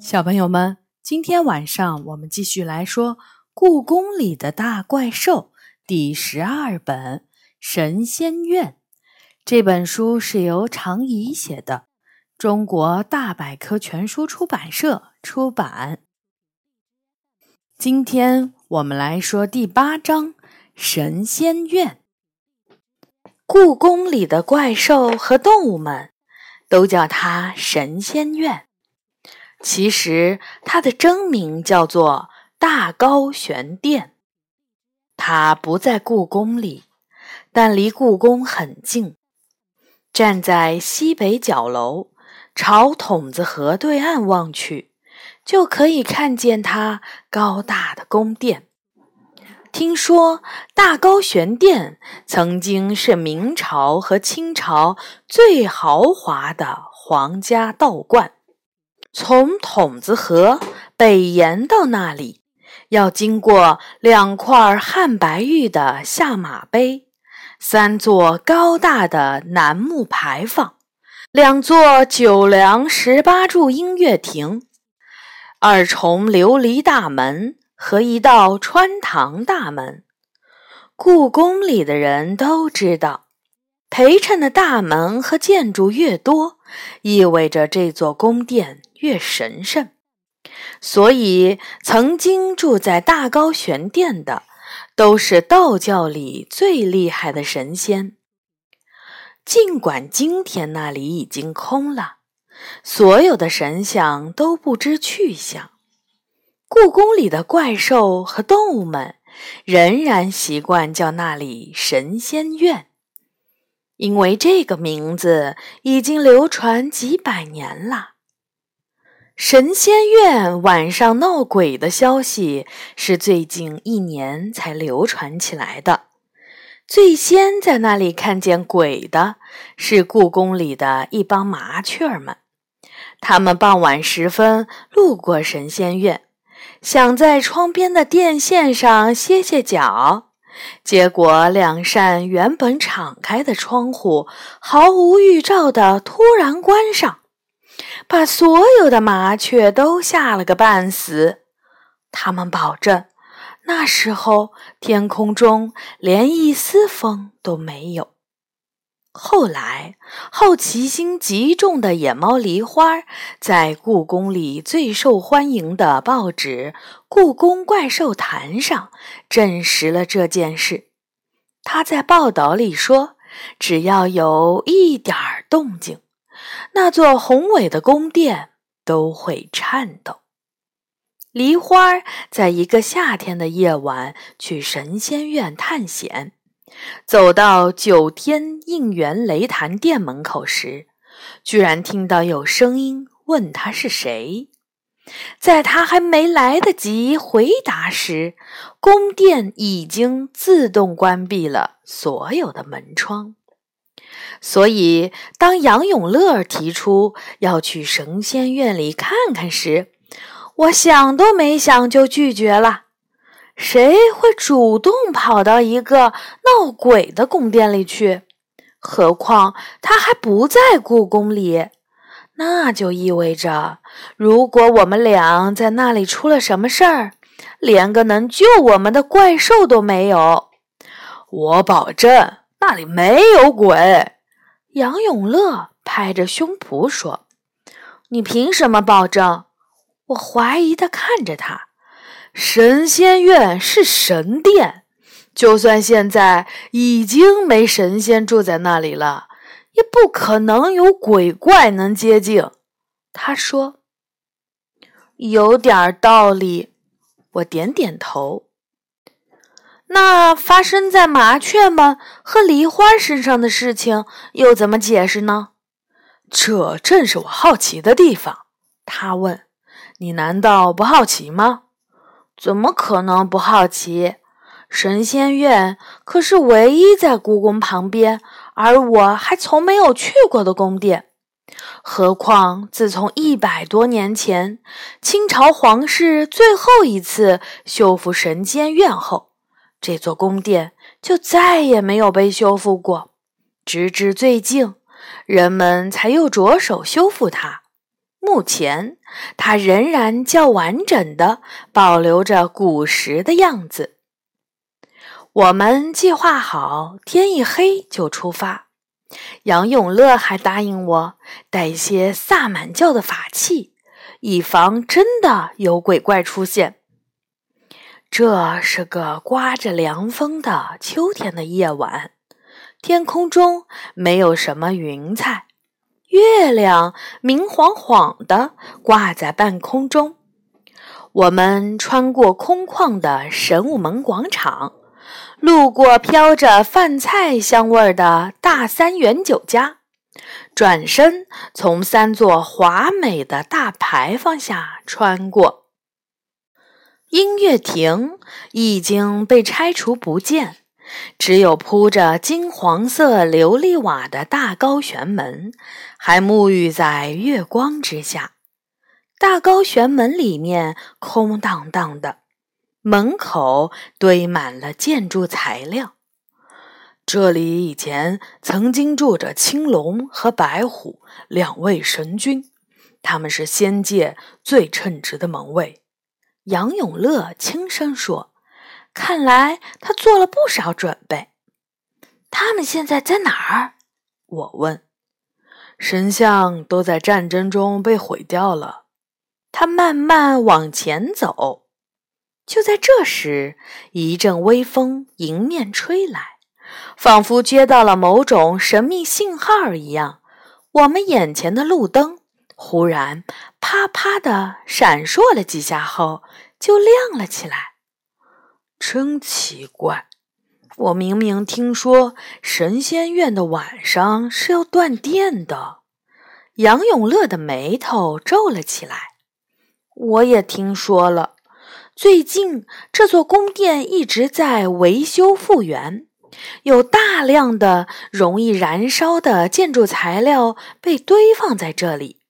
小朋友们，今天晚上我们继续来说《故宫里的大怪兽》第十二本《神仙院》。这本书是由常怡写的，中国大百科全书出版社出版。今天我们来说第八章《神仙院》。故宫里的怪兽和动物们都叫它神仙院。其实，它的真名叫做大高玄殿。它不在故宫里，但离故宫很近。站在西北角楼，朝筒子河对岸望去，就可以看见它高大的宫殿。听说大高玄殿曾经是明朝和清朝最豪华的皇家道观。从筒子河北延到那里，要经过两块汉白玉的下马碑，三座高大的楠木牌坊，两座九梁十八柱音乐亭，二重琉璃大门和一道穿堂大门。故宫里的人都知道，陪衬的大门和建筑越多，意味着这座宫殿。越神圣，所以曾经住在大高玄殿的，都是道教里最厉害的神仙。尽管今天那里已经空了，所有的神像都不知去向，故宫里的怪兽和动物们仍然习惯叫那里神仙院，因为这个名字已经流传几百年了。神仙院晚上闹鬼的消息是最近一年才流传起来的。最先在那里看见鬼的是故宫里的一帮麻雀们。他们傍晚时分路过神仙院，想在窗边的电线上歇歇脚，结果两扇原本敞开的窗户毫无预兆地突然关上。把所有的麻雀都吓了个半死。他们保证，那时候天空中连一丝风都没有。后来，好奇心极重的野猫梨花在故宫里最受欢迎的报纸《故宫怪兽坛》上证实了这件事。他在报道里说：“只要有一点动静。”那座宏伟的宫殿都会颤抖。梨花在一个夏天的夜晚去神仙院探险，走到九天应元雷坛殿门口时，居然听到有声音问他是谁。在他还没来得及回答时，宫殿已经自动关闭了所有的门窗。所以，当杨永乐提出要去神仙院里看看时，我想都没想就拒绝了。谁会主动跑到一个闹鬼的宫殿里去？何况他还不在故宫里，那就意味着，如果我们俩在那里出了什么事儿，连个能救我们的怪兽都没有。我保证，那里没有鬼。杨永乐拍着胸脯说：“你凭什么保证？”我怀疑地看着他。神仙院是神殿，就算现在已经没神仙住在那里了，也不可能有鬼怪能接近。他说：“有点道理。”我点点头。那发生在麻雀们和梨花身上的事情又怎么解释呢？这正是我好奇的地方。他问：“你难道不好奇吗？”“怎么可能不好奇？神仙院可是唯一在故宫旁边，而我还从没有去过的宫殿。何况自从一百多年前清朝皇室最后一次修复神仙院后。”这座宫殿就再也没有被修复过，直至最近，人们才又着手修复它。目前，它仍然较完整的保留着古时的样子。我们计划好，天一黑就出发。杨永乐还答应我带一些萨满教的法器，以防真的有鬼怪出现。这是个刮着凉风的秋天的夜晚，天空中没有什么云彩。月亮明晃晃的挂在半空中。我们穿过空旷的神武门广场，路过飘着饭菜香味的大三元酒家，转身从三座华美的大牌坊下穿过。音乐亭已经被拆除不见。只有铺着金黄色琉璃瓦的大高悬门，还沐浴在月光之下。大高悬门里面空荡荡的，门口堆满了建筑材料。这里以前曾经住着青龙和白虎两位神君，他们是仙界最称职的门卫。杨永乐轻声说。看来他做了不少准备。他们现在在哪儿？我问。神像都在战争中被毁掉了。他慢慢往前走。就在这时，一阵微风迎面吹来，仿佛接到了某种神秘信号一样。我们眼前的路灯忽然啪啪地闪烁了几下后，就亮了起来。真奇怪，我明明听说神仙院的晚上是要断电的。杨永乐的眉头皱了起来。我也听说了，最近这座宫殿一直在维修复原，有大量的容易燃烧的建筑材料被堆放在这里，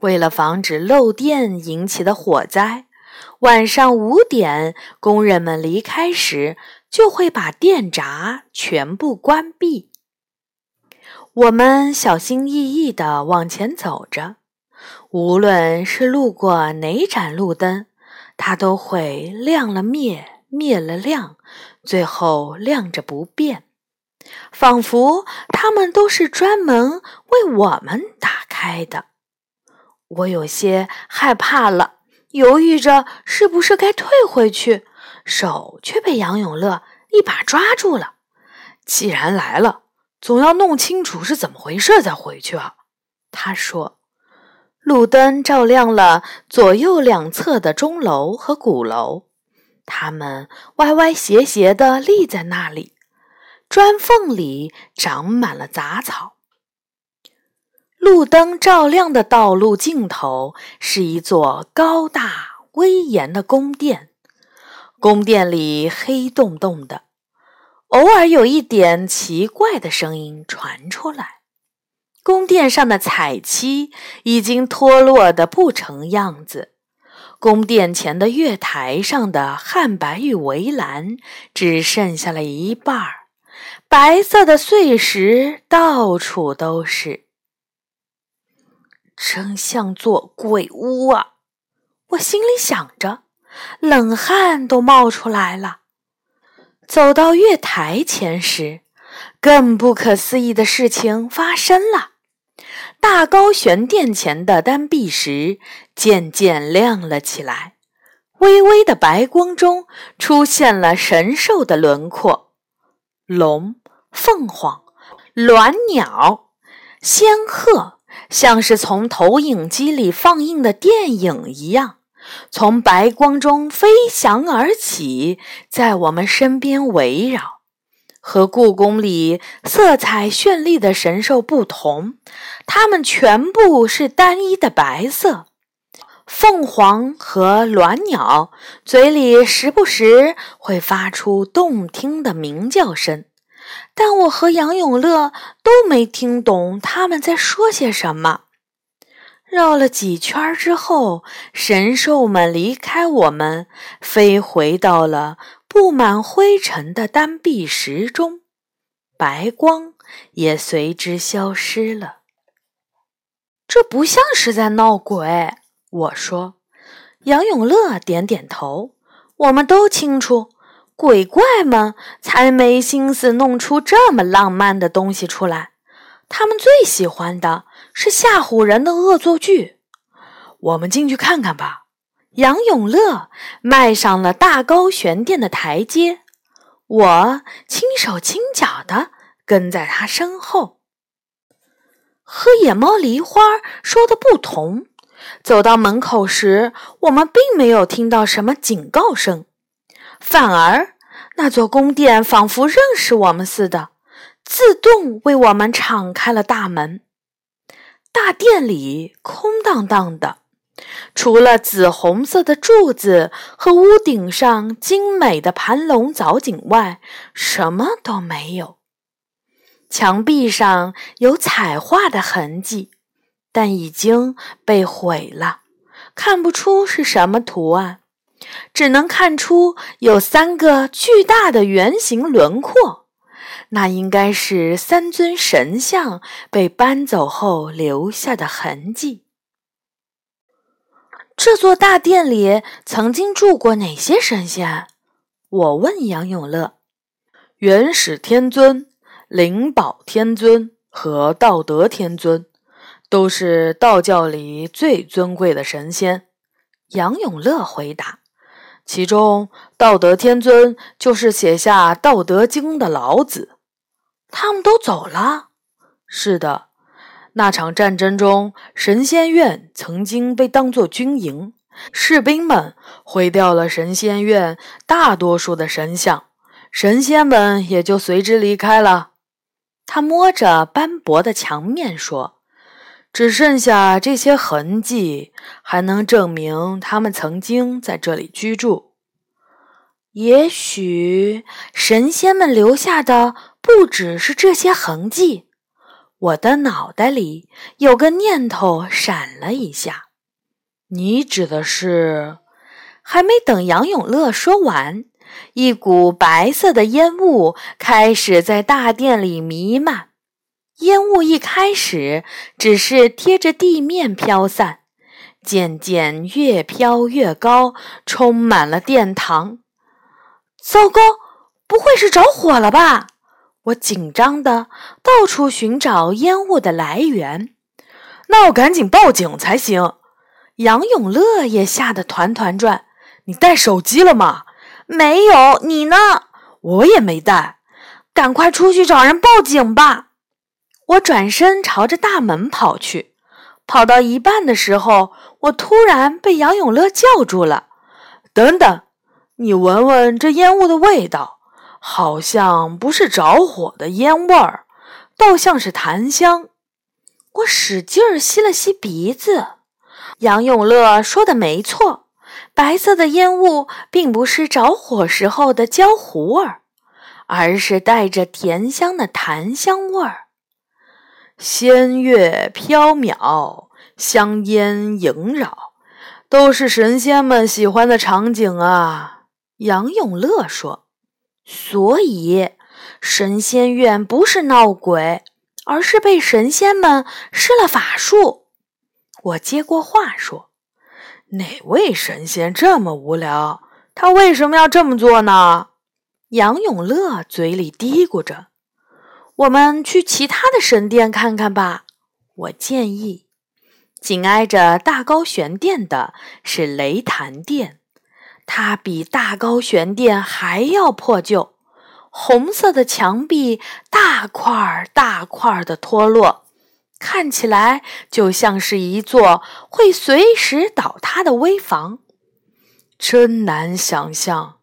为了防止漏电引起的火灾。晚上五点，工人们离开时，就会把电闸全部关闭。我们小心翼翼地往前走着，无论是路过哪盏路灯，它都会亮了灭，灭了亮，最后亮着不变，仿佛它们都是专门为我们打开的。我有些害怕了。犹豫着是不是该退回去，手却被杨永乐一把抓住了。既然来了，总要弄清楚是怎么回事再回去啊。他说：“路灯照亮了左右两侧的钟楼和鼓楼，它们歪歪斜斜地立在那里，砖缝里长满了杂草。”路灯照亮的道路尽头是一座高大威严的宫殿，宫殿里黑洞洞的，偶尔有一点奇怪的声音传出来。宫殿上的彩漆已经脱落的不成样子，宫殿前的月台上的汉白玉围栏只剩下了一半儿，白色的碎石到处都是。真像座鬼屋啊！我心里想着，冷汗都冒出来了。走到月台前时，更不可思议的事情发生了：大高悬殿前的丹壁石渐渐亮了起来，微微的白光中出现了神兽的轮廓——龙、凤凰、鸾鸟、仙鹤。像是从投影机里放映的电影一样，从白光中飞翔而起，在我们身边围绕。和故宫里色彩绚丽的神兽不同，它们全部是单一的白色。凤凰和鸾鸟嘴里时不时会发出动听的鸣叫声。但我和杨永乐都没听懂他们在说些什么。绕了几圈之后，神兽们离开我们，飞回到了布满灰尘的丹壁石中，白光也随之消失了。这不像是在闹鬼。”我说。杨永乐点点头。我们都清楚，鬼怪们才没心思弄出这么浪漫的东西出来。他们最喜欢的是吓唬人的恶作剧。我们进去看看吧。杨永乐迈上了大高悬殿的台阶，我轻手轻脚的跟在他身后。和野猫梨花说的不同，走到门口时，我们并没有听到什么警告声，反而那座宫殿仿佛认识我们似的，自动为我们敞开了大门。大殿里空荡荡的。除了紫红色的柱子和屋顶上精美的盘龙藻井外，什么都没有。墙壁上有彩画的痕迹，但已经被毁了，看不出是什么图案，只能看出有三个巨大的圆形轮廓，那应该是三尊神像被搬走后留下的痕迹。这座大殿里曾经住过哪些神仙？我问杨永乐。元始天尊、灵宝天尊和道德天尊，都是道教里最尊贵的神仙。杨永乐回答。其中，道德天尊就是写下《道德经》的老子。他们都走了。是的。那场战争中，神仙院曾经被当作军营，士兵们毁掉了神仙院大多数的神像，神仙们也就随之离开了。他摸着斑驳的墙面说：“只剩下这些痕迹，还能证明他们曾经在这里居住。也许神仙们留下的不只是这些痕迹。”我的脑袋里有个念头闪了一下，你指的是？还没等杨永乐说完，一股白色的烟雾开始在大殿里弥漫。烟雾一开始只是贴着地面飘散，渐渐越飘越高，充满了殿堂。糟糕，不会是着火了吧？我紧张的到处寻找烟雾的来源，那要赶紧报警才行。杨永乐也吓得团团转。你带手机了吗？没有。你呢？我也没带。赶快出去找人报警吧！我转身朝着大门跑去。跑到一半的时候，我突然被杨永乐叫住了。等等，你闻闻这烟雾的味道。好像不是着火的烟味儿，倒像是檀香。我使劲儿吸了吸鼻子。杨永乐说的没错，白色的烟雾并不是着火时候的焦糊味儿，而是带着甜香的檀香味儿。仙乐飘渺，香烟萦绕，都是神仙们喜欢的场景啊。杨永乐说。所以，神仙院不是闹鬼，而是被神仙们施了法术。我接过话说：“哪位神仙这么无聊？他为什么要这么做呢？”杨永乐嘴里嘀咕着：“我们去其他的神殿看看吧。”我建议。紧挨着大高玄殿的是雷坛殿。它比大高玄殿还要破旧，红色的墙壁大块大块的脱落，看起来就像是一座会随时倒塌的危房。真难想象，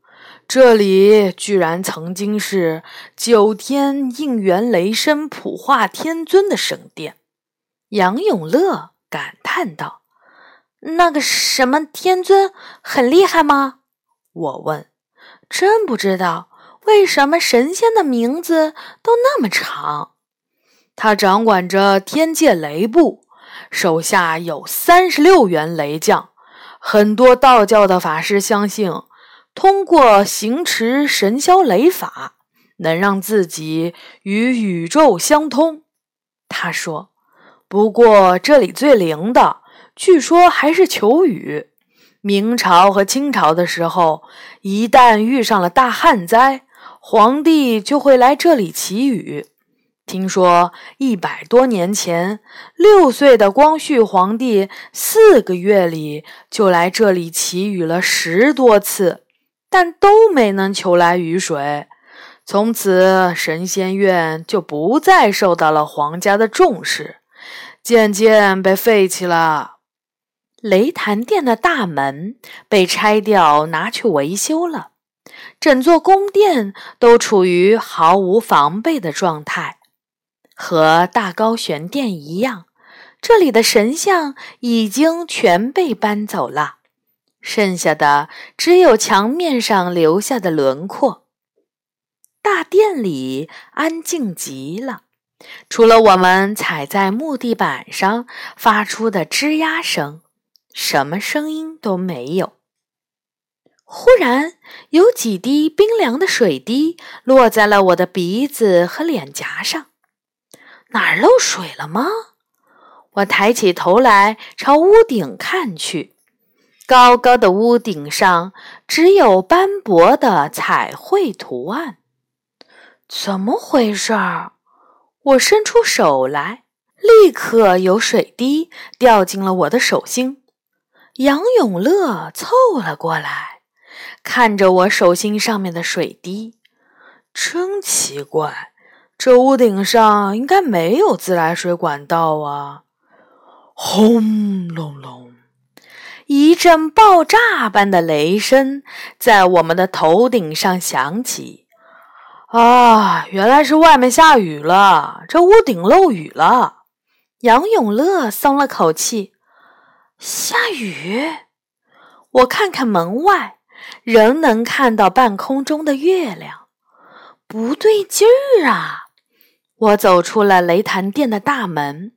这里居然曾经是九天应元雷声普化天尊的圣殿。杨永乐感叹道。那个什么天尊很厉害吗？我问。真不知道为什么神仙的名字都那么长。他掌管着天界雷部，手下有三十六员雷将。很多道教的法师相信，通过行持神霄雷法，能让自己与宇宙相通。他说。不过这里最灵的，据说还是求雨。明朝和清朝的时候，一旦遇上了大旱灾，皇帝就会来这里祈雨。听说一百多年前，六岁的光绪皇帝四个月里就来这里祈雨了十多次，但都没能求来雨水。从此，神仙院就不再受到了皇家的重视，渐渐被废弃了。雷潭殿的大门被拆掉，拿去维修了，整座宫殿都处于毫无防备的状态。和大高玄殿一样，这里的神像已经全被搬走了，剩下的只有墙面上留下的轮廓。大殿里安静极了，除了我们踩在木地板上发出的吱呀声，什么声音都没有。忽然，有几滴冰凉的水滴落在了我的鼻子和脸颊上。哪儿漏水了吗？我抬起头来朝屋顶看去，高高的屋顶上只有斑驳的彩绘图案。怎么回事儿？我伸出手来，立刻有水滴掉进了我的手心。杨永乐凑了过来，看着我手心上面的水滴，真奇怪。这屋顶上应该没有自来水管道啊！轰隆隆，一阵爆炸般的雷声在我们的头顶上响起。啊，原来是外面下雨了，这屋顶漏雨了。杨永乐松了口气。下雨？我看看门外，仍能看到半空中的月亮。不对劲儿啊！我走出了雷潭殿的大门，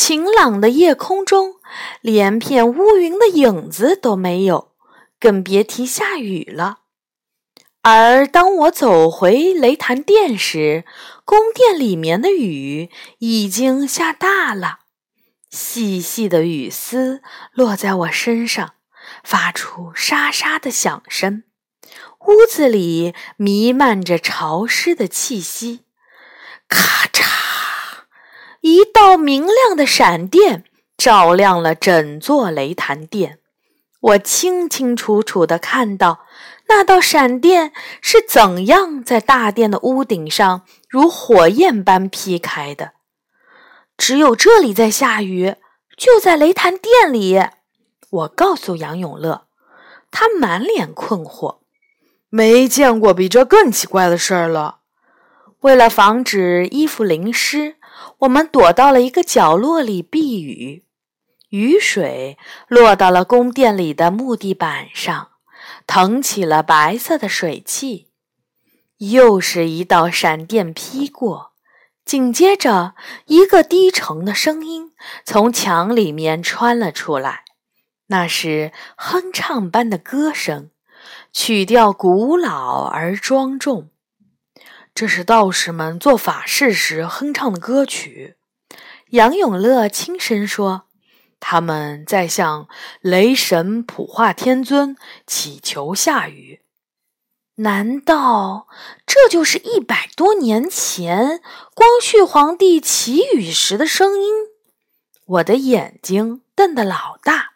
晴朗的夜空中连片乌云的影子都没有，更别提下雨了。而当我走回雷潭殿时，宫殿里面的雨已经下大了，细细的雨丝落在我身上，发出沙沙的响声。屋子里弥漫着潮湿的气息。咔嚓！一道明亮的闪电照亮了整座雷潭殿。我清清楚楚地看到那道闪电是怎样在大殿的屋顶上如火焰般劈开的。只有这里在下雨，就在雷潭殿里。我告诉杨永乐，他满脸困惑，没见过比这更奇怪的事儿了。为了防止衣服淋湿，我们躲到了一个角落里避雨。雨水落到了宫殿里的木地板上，腾起了白色的水汽。又是一道闪电劈过，紧接着一个低沉的声音从墙里面穿了出来，那是哼唱般的歌声，曲调古老而庄重。这是道士们做法事时哼唱的歌曲，杨永乐轻声说：“他们在向雷神普化天尊祈求下雨。难道这就是一百多年前光绪皇帝祈雨时的声音？”我的眼睛瞪得老大。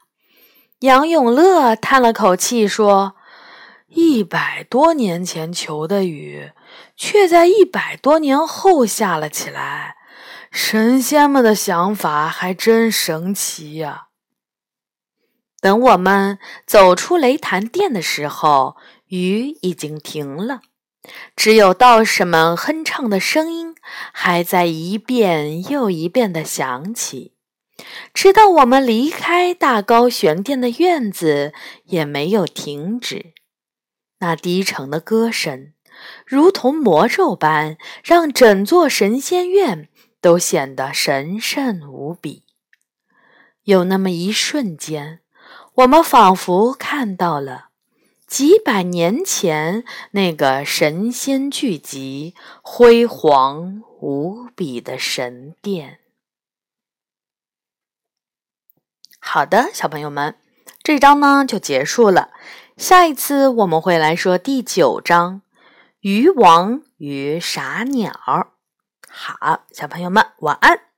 杨永乐叹了口气说：“一百多年前求的雨。”却在一百多年后下了起来，神仙们的想法还真神奇呀！等我们走出雷潭殿的时候，雨已经停了，只有道士们哼唱的声音还在一遍又一遍的响起，直到我们离开大高玄殿的院子，也没有停止。那低沉的歌声。如同魔咒般，让整座神仙院都显得神圣无比。有那么一瞬间，我们仿佛看到了几百年前那个神仙聚集、辉煌无比的神殿。好的，小朋友们，这章呢就结束了。下一次我们会来说第九章《渔王与傻鸟》。好，小朋友们晚安。